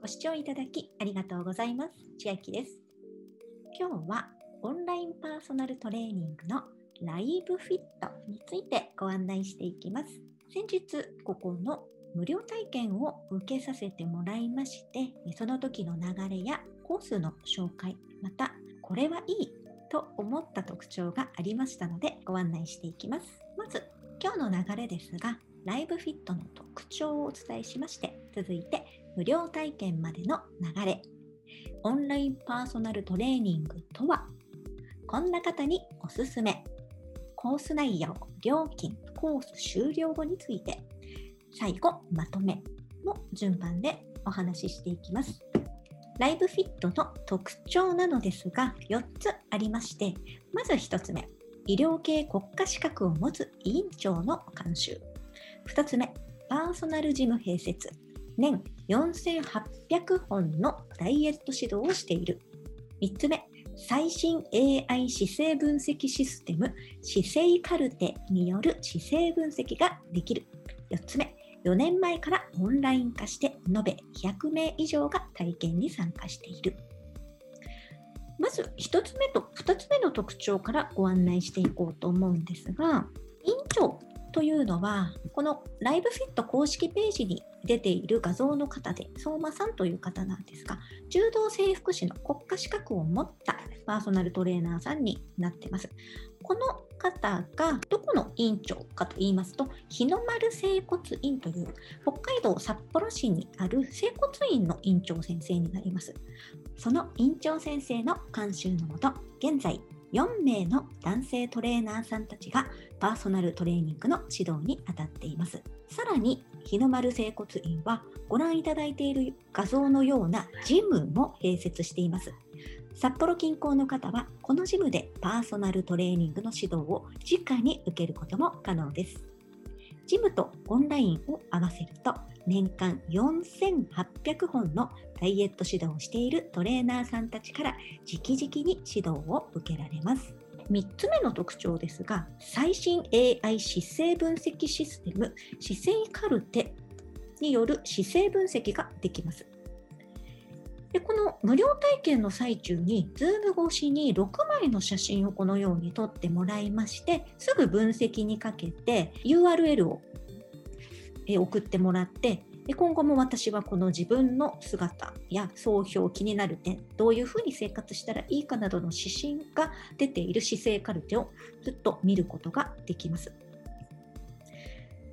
ご視聴いただきありがとうございます。千秋です。今日はオンラインパーソナルトレーニングのライブフィットについてご案内していきます。先日、ここの無料体験を受けさせてもらいまして、その時の流れやコースの紹介、またこれはいいと思った特徴がありましたのでご案内していきます。まず今日の流れですが、ライブフィットの特徴をお伝えしまして、続いて無料体験までの流れ、オンラインパーソナルトレーニングとは、こんな方におすすめ、コース内容、料金、コース終了後について、最後まとめの順番でお話ししていきます。ライブフィットの特徴なのですが4つありましてまず1つ目医療系国家資格を持つ委員長の監修。2つ目パーソナルジム併設。年4800本のダイエット指導をしている3つ目最新 AI 姿勢分析システム姿勢カルテによる姿勢分析ができる4つ目4年前からオンライン化して延べ100名以上が体験に参加している。まず1つ目と2つ目の特徴からご案内していこうと思うんですが、院長というのは、このライブフィット公式ページに出ている画像の方で、相馬さんという方なんですが、柔道整復師の国家資格を持ったパーソナルトレーナーさんになってます。この方がどこの院長かと言いますと、日の丸整骨院という北海道札幌市にある整骨院の院長先生になります。その院長先生の監修のもと、現在4名の男性トレーナーさんたちがパーソナルトレーニングの指導に当たっています。さらに、日の丸整骨院はご覧いただいている画像のようなジムも併設しています。札幌近郊の方はこのジムでパーソナルトレーニングの指導を直に受けることも可能です。ジムとオンラインを合わせると年間4800本のダイエット指導をしているトレーナーさんたちから直々に指導を受けられます。3つ目の特徴ですが、最新 AI 姿勢分析システム姿勢カルテによる姿勢分析ができます。でこの無料体験の最中に Zoom 越しに6枚の写真をこのように撮ってもらいましてすぐ分析にかけて URL を送ってもらってで今後も私はこの自分の姿や総評気になる点どういうふうに生活したらいいかなどの指針が出ている姿勢カルテをずっと見ることができます。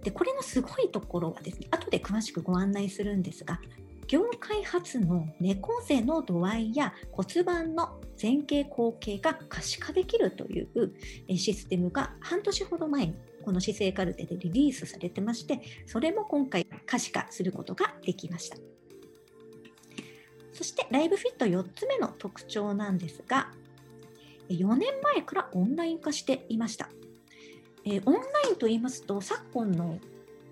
でこれのすごいところはですね後で詳しくご案内するんですが業界初の猫背の度合いや骨盤の前傾後傾が可視化できるというシステムが半年ほど前にこの姿勢カルテでリリースされてましてそれも今回可視化することができました。そしてライブフィット4つ目の特徴なんですが4年前からオンライン化していました。えオンラインと言いますと昨今の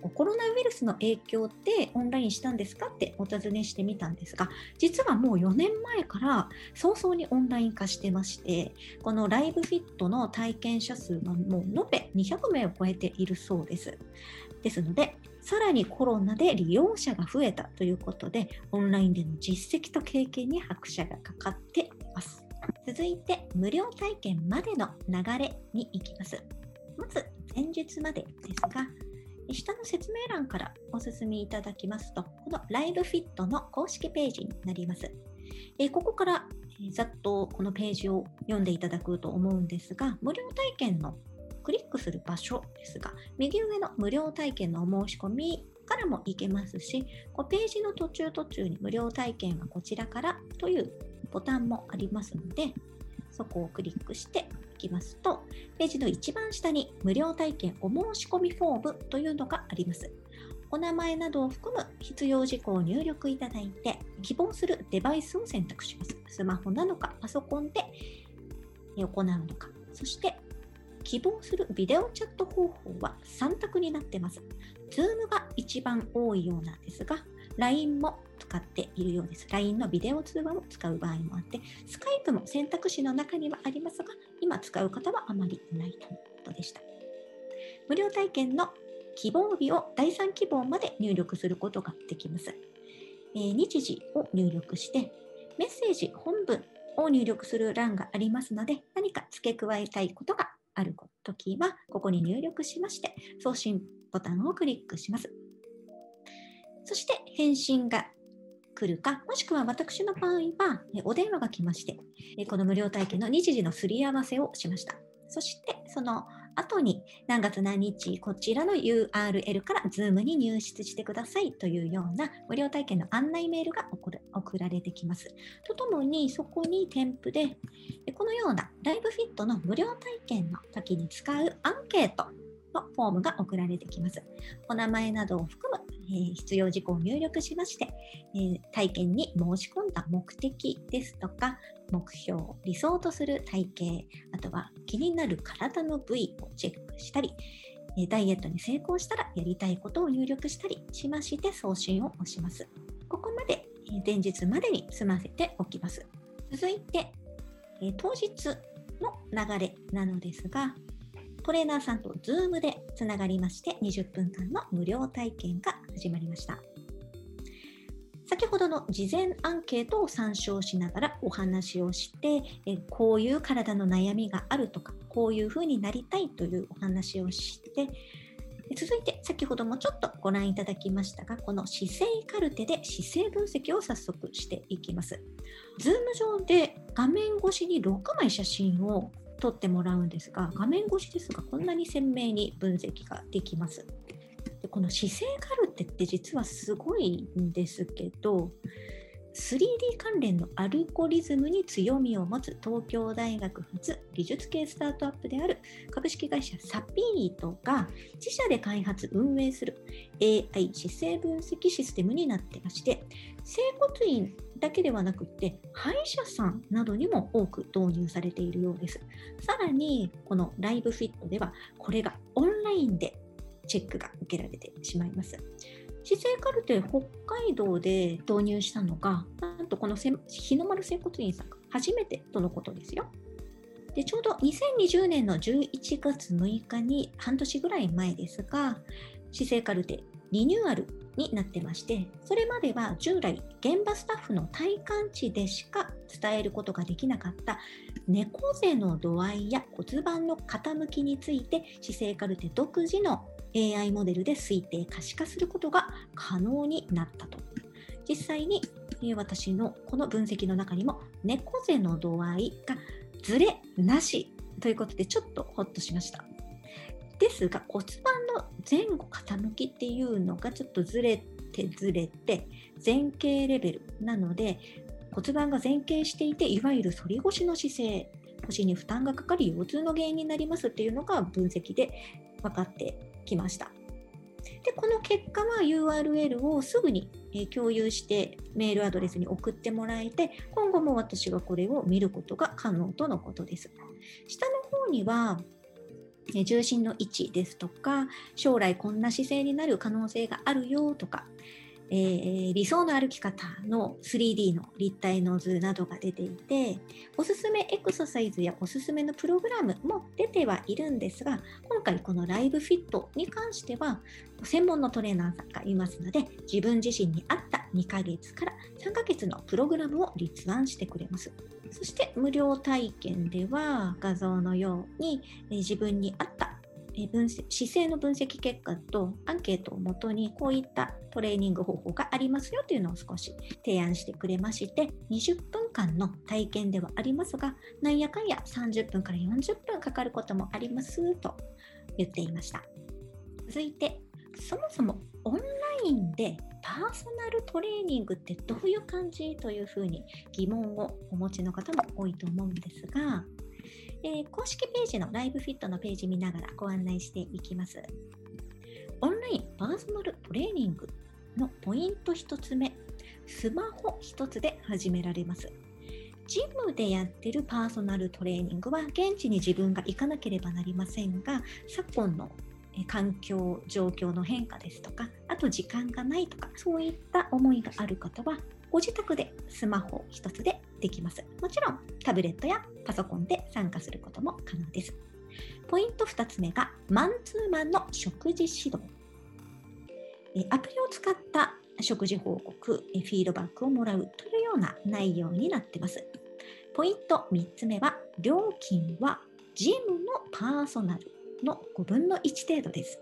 コロナウイルスの影響でオンラインしたんですかってお尋ねしてみたんですが実はもう4年前から早々にオンライン化してましてこのライブフィットの体験者数がもう延べ200名を超えているそうです。ですのでさらにコロナで利用者が増えたということでオンラインでの実績と経験に拍車がかかっています。続いて無料体験までの流れに行きます。まず前日までですが下の説明欄からお進みいただきますと、このライブフィットの公式ページになります。えここから、えざっとこのページを読んでいただくと思うんですが、無料体験のクリックする場所ですが、右上の無料体験のお申し込みからも行けますし、こうページの途中途中に無料体験はこちらからというボタンもありますので、そこをクリックしてきますと、ページの一番下に無料体験お申し込みフォームというのがあります。お名前などを含む必要事項を入力いただいて、希望するデバイスを選択します。スマホなのか、パソコンで行うのか、そして希望するビデオチャット方法は3択になってます。Zoom が一番多いようなんですが、LINE も使っているようです。LINE のビデオ通話を使う場合もあって、Skype も選択肢の中にはありますが、今使う方はあまりいないということでした。無料体験の希望日を第3希望まで入力することができます。えー、日時を入力して、メッセージ本文を入力する欄がありますので、何か付け加えたいことがあるときは、ここに入力しまして、送信ボタンをクリックします。そして返信が来るか、もしくは私の場合はお電話が来まして、この無料体験の日時のすり合わせをしました。そしてその後に何月何日こちらの URL から Zoom に入室してくださいというような無料体験の案内メールが送られてきます。とともにそこに添付でこのようなライブフィットの無料体験の時に使うアンケートのフォームが送られてきます。お名前などを含む、え、必要事項を入力しまして、え、体験に申し込んだ目的ですとか、目標、理想とする体型、あとは気になる体の部位をチェックしたり、ダイエットに成功したらやりたいことを入力したりしまして送信を押します。ここまで前日までに済ませておきます。続いて、当日の流れなのですが、トレーナーさんと Zoom でつながりまして20分間の無料体験が始まりました。先ほどの事前アンケートを参照しながらお話をしてえこういう体の悩みがあるとかこういうふうになりたいというお話をして続いて先ほどもちょっとご覧いただきましたがこの姿勢カルテで姿勢分析を早速していきます。Zoom 上で画面越しに6枚写真を撮ってもらうんですが画面越しですがこんなに鮮明に分析ができます。でこの姿勢カルテって実はすごいんですけど 3D 関連のアルゴリズムに強みを持つ東京大学発技術系スタートアップである株式会社サピートが自社で開発運営する AI 姿勢分析システムになってまして整骨院だけではなくて歯医者さんなどにも多く導入されているようです。さらにこのライブフィットではこれがオンラインでチェックが受けられてしまいます。姿勢カルテ北海道で導入したのがなんとこの日の丸整骨院さんが初めてとのことですよ。でちょうど2020年の11月6日に半年ぐらい前ですが姿勢カルテリニューアルになってましてそれまでは従来現場スタッフの体感値でしか伝えることができなかった猫背の度合いや骨盤の傾きについて姿勢カルテ独自の AI モデルで推定可視化することが可能になったと。実際に私のこの分析の中にも猫背の度合いがずれなしということでちょっとホッとしました。ですが骨盤の前後傾きっていうのがちょっとずれてずれて前傾レベルなので骨盤が前傾していていわゆる反り腰の姿勢腰に負担がかかり腰痛の原因になりますっていうのが分析で分かってきました。でこの結果は URL をすぐに共有してメールアドレスに送ってもらえて今後も私がこれを見ることが可能とのことです。下の方には重心の位置ですとか将来こんな姿勢になる可能性があるよとか、えー、理想の歩き方の 3D の立体の図などが出ていておすすめエクササイズやおすすめのプログラムも出てはいるんですが今回このライブフィットに関しては専門のトレーナーさんがいますので自分自身に合った2ヶ月から3ヶ月のプログラムを立案してくれます。そして無料体験では画像のように自分に合った分姿勢の分析結果とアンケートをもとにこういったトレーニング方法がありますよというのを少し提案してくれまして20分間の体験ではありますがなんやかんや30分から40分かかることもありますと言っていました続いてそもそもオンラインでパーソナルトレーニングってどういう感じというふうに疑問をお持ちの方も多いと思うんですが、えー、公式ページのライブフィットのページ見ながらご案内していきます。オンラインパーソナルトレーニングのポイント1つ目、スマホ1つで始められます。ジムでやってるパーソナルトレーニングは現地に自分が行かなければなりませんが、昨今の環境状況の変化ですとかあと時間がないとかそういった思いがある方はご自宅でスマホ1つでできます。もちろんタブレットやパソコンで参加することも可能です。ポイント2つ目がマンツーマンの食事指導。アプリを使った食事報告、フィードバックをもらうというような内容になってます。ポイント3つ目は、料金はジムのパーソナルの5分の1程度です。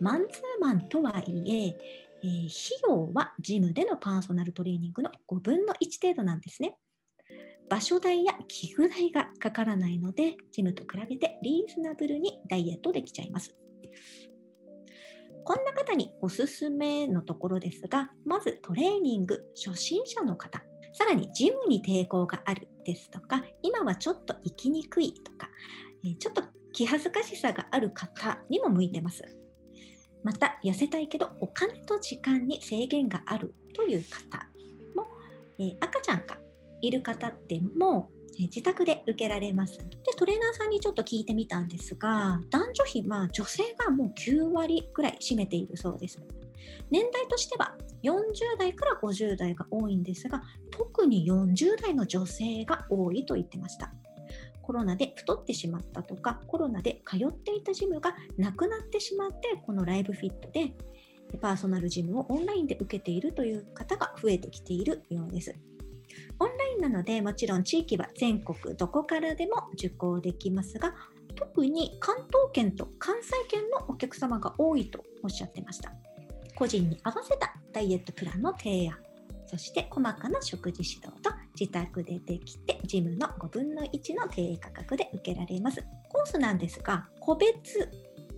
マンツーマンとはいええー、費用はジムでのパーソナルトレーニングの5分の1程度なんですね。場所代や器具代がかからないので、ジムと比べてリーズナブルにダイエットできちゃいます。こんな方におすすめのところですが、まずトレーニング初心者の方、さらにジムに抵抗があるですとか、今はちょっと行きにくいとか、ちょっと気恥ずかしさがある方にも向いてます。また、痩せたいけどお金と時間に制限があるという方も、赤ちゃんがいる方でも、自宅で受けられます。で、トレーナーさんにちょっと聞いてみたんですが、男女比は女性がもう9割くらい占めているそうです。年代としては40代から50代が多いんですが、特に40代の女性が多いと言ってました。コロナで太ってしまったとか、コロナで通っていたジムがなくなってしまって、このライブフィットでパーソナルジムをオンラインで受けているという方が増えてきているようです。オンラインなのでもちろん地域は全国どこからでも受講できますが特に関東圏と関西圏のお客様が多いとおっしゃってました。個人に合わせたダイエットプランの提案そして細かな食事指導と自宅でできてジムの5分の1の低価格で受けられます。コースなんですが個別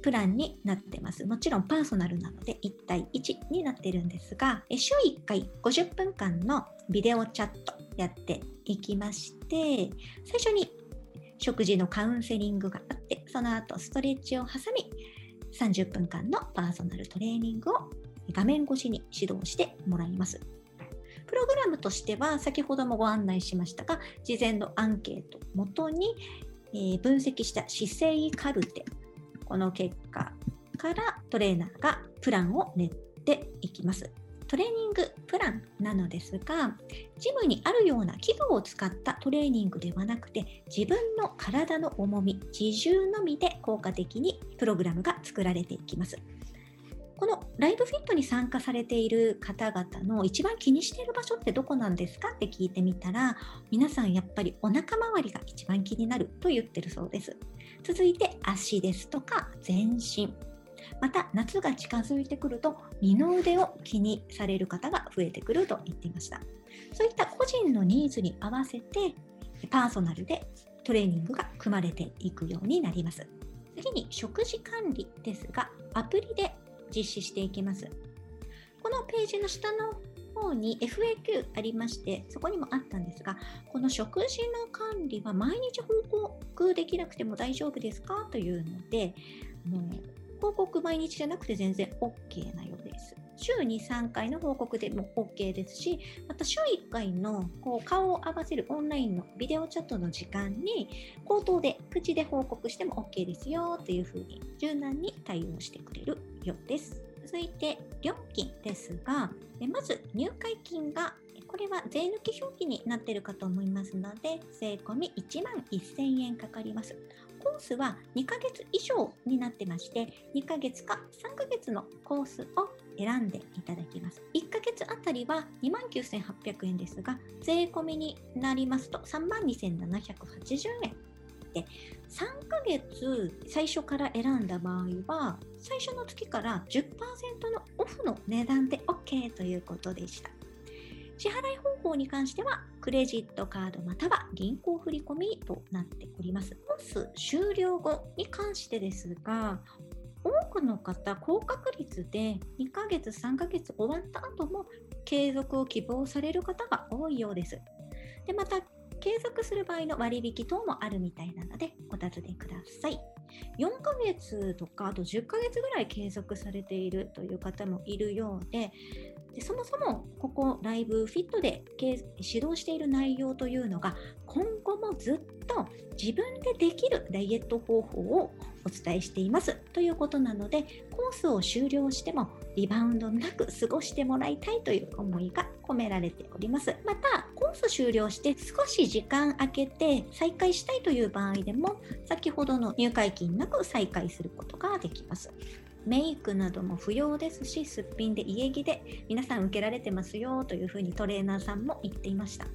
プランになってます。もちろんパーソナルなので1対1になってるんですが、週1回50分間のビデオチャットやっていきまして、最初に食事のカウンセリングがあって、その後ストレッチを挟み、30分間のパーソナルトレーニングを画面越しに指導してもらいます。プログラムとしては先ほどもご案内しましたが事前のアンケートをもとに、えー、分析した姿勢カルテこの結果からトレーナーがプランを練っていきます。トレーニングプランなのですが、ジムにあるような器具を使ったトレーニングではなくて、自分の体の重み、自重のみで効果的にプログラムが作られていきます。このライブフィットに参加されている方々の一番気にしている場所ってどこなんですかって聞いてみたら皆さんやっぱりお腹周りが一番気になると言ってるそうです続いて足ですとか全身。また夏が近づいてくると二の腕を気にされる方が増えてくると言っていました。そういった個人のニーズに合わせてパーソナルでトレーニングが組まれていくようになります。次に食事管理ですがアプリで実施していきます。このページの下の方に FAQ ありましてそこにもあったんですがこの食事の管理は毎日報告できなくても大丈夫ですか？というのであの報告毎日じゃなくて全然 OK なようです。週に3回の報告でも OK ですし、また週1回のこう顔を合わせるオンラインのビデオチャットの時間に口頭で口で報告しても OK ですよというふうに柔軟に対応してくれるようです。続いて料金ですが、まず入会金がこれは税抜き表記になっているかと思いますので、税込1万1000円かかります。コースは2ヶ月以上になってまして、2ヶ月か3ヶ月のコースを選んでいただきます。1ヶ月あたりは29,800円ですが、税込みになりますと32,780円で、3ヶ月最初から選んだ場合は、最初の月から10%のオフの値段で OK ということでした。支払い方法に関しては、クレジットカードまたは銀行振込となっております。コース終了後に関してですが、多くの方、高確率で2ヶ月、3ヶ月終わった後も継続を希望される方が多いようです。でまた、継続する場合の割引等もあるみたいなので、お尋ねください。4ヶ月とか、あと10ヶ月ぐらい継続されているという方もいるようで、でそもそもここライブフィットで指導している内容というのが今後もずっと自分でできるダイエット方法をお伝えしていますということなのでコースを終了してもリバウンドなく過ごしてもらいたいという思いが込められておりますまたコース終了して少し時間空けて再開したいという場合でも先ほどの入会金なく再開することができますメイクなども不要ですし、すっぴんで家着で皆さん受けられてますよというふうにトレーナーさんも言っていました。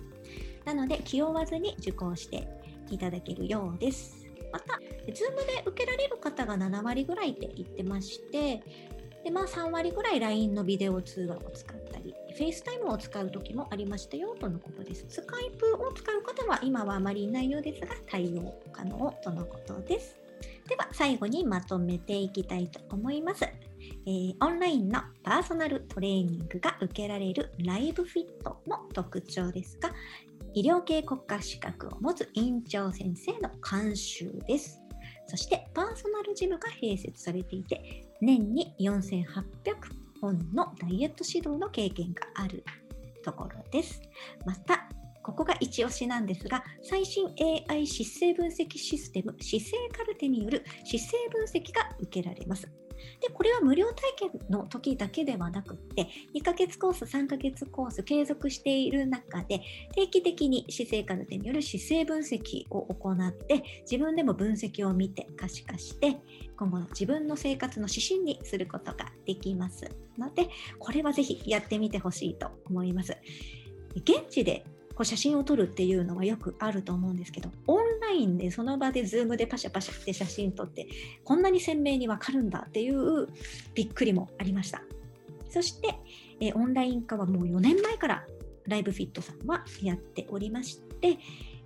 なので気負わずに受講していただけるようです。また、Zoom で受けられる方が7割ぐらいって言ってまして、でまあ、3割ぐらい LINE のビデオ通話を使ったり、FaceTime を使う時もありましたよとのことです。スカイプを使う方は今はあまりいないようですが、対応可能とのことです。では、最後にまとめていきたいと思います。えー、オンラインのパーソナルトレーニングが受けられるライブフィットの特徴ですが、医療系国家資格を持つ院長先生の監修です。そしてパーソナルジムが併設されていて、年に4800本のダイエット指導の経験があるところです。また、ここが一押しなんですが、最新 AI 姿勢分析システム、姿勢カルテによる姿勢分析が受けられます。で、これは無料体験の時だけではなくって、2ヶ月コース、3ヶ月コース継続している中で、定期的に姿勢カルテによる姿勢分析を行って、自分でも分析を見て可視化して、今後の自分の生活の指針にすることができますので、これはぜひやってみてほしいと思います。現地でこう写真を撮るっていうのはよくあると思うんですけどオンラインでその場でズームでパシャパシャって写真撮ってこんなに鮮明にわかるんだっていうびっくりもありました。そして、えオンライン化はもう4年前からライブフィットさんはやっておりまして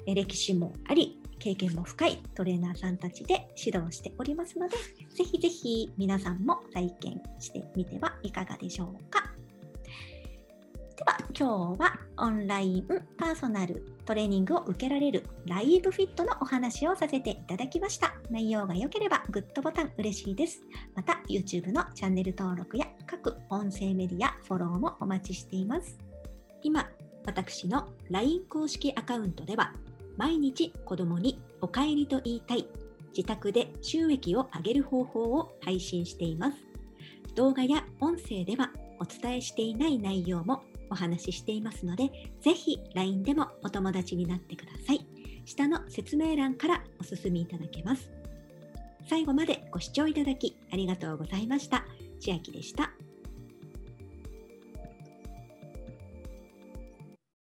え歴史もあり経験も深いトレーナーさんたちで指導しておりますのでぜひぜひ皆さんも体験してみてはいかがでしょうか。今日はオンラインパーソナルトレーニングを受けられるライブフィットのお話をさせていただきました。内容が良ければグッドボタン嬉しいです。また YouTube のチャンネル登録や各音声メディアフォローもお待ちしています。今、私の LINE 公式アカウントでは毎日子供にお帰りと言いたい自宅で収益を上げる方法を配信しています。動画や音声ではお伝えしていない内容もお話ししていますので、ぜひ LINE でもお友達になってください。下の説明欄からお進みいただけます。最後までご視聴いただきありがとうございました。千秋でした。